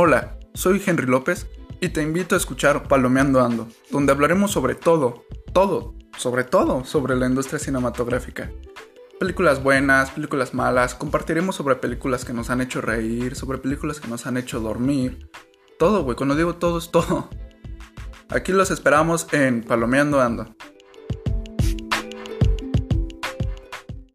Hola, soy Henry López y te invito a escuchar Palomeando Ando, donde hablaremos sobre todo, todo, sobre todo sobre la industria cinematográfica. Películas buenas, películas malas, compartiremos sobre películas que nos han hecho reír, sobre películas que nos han hecho dormir. Todo, güey, cuando digo todo es todo. Aquí los esperamos en Palomeando Ando.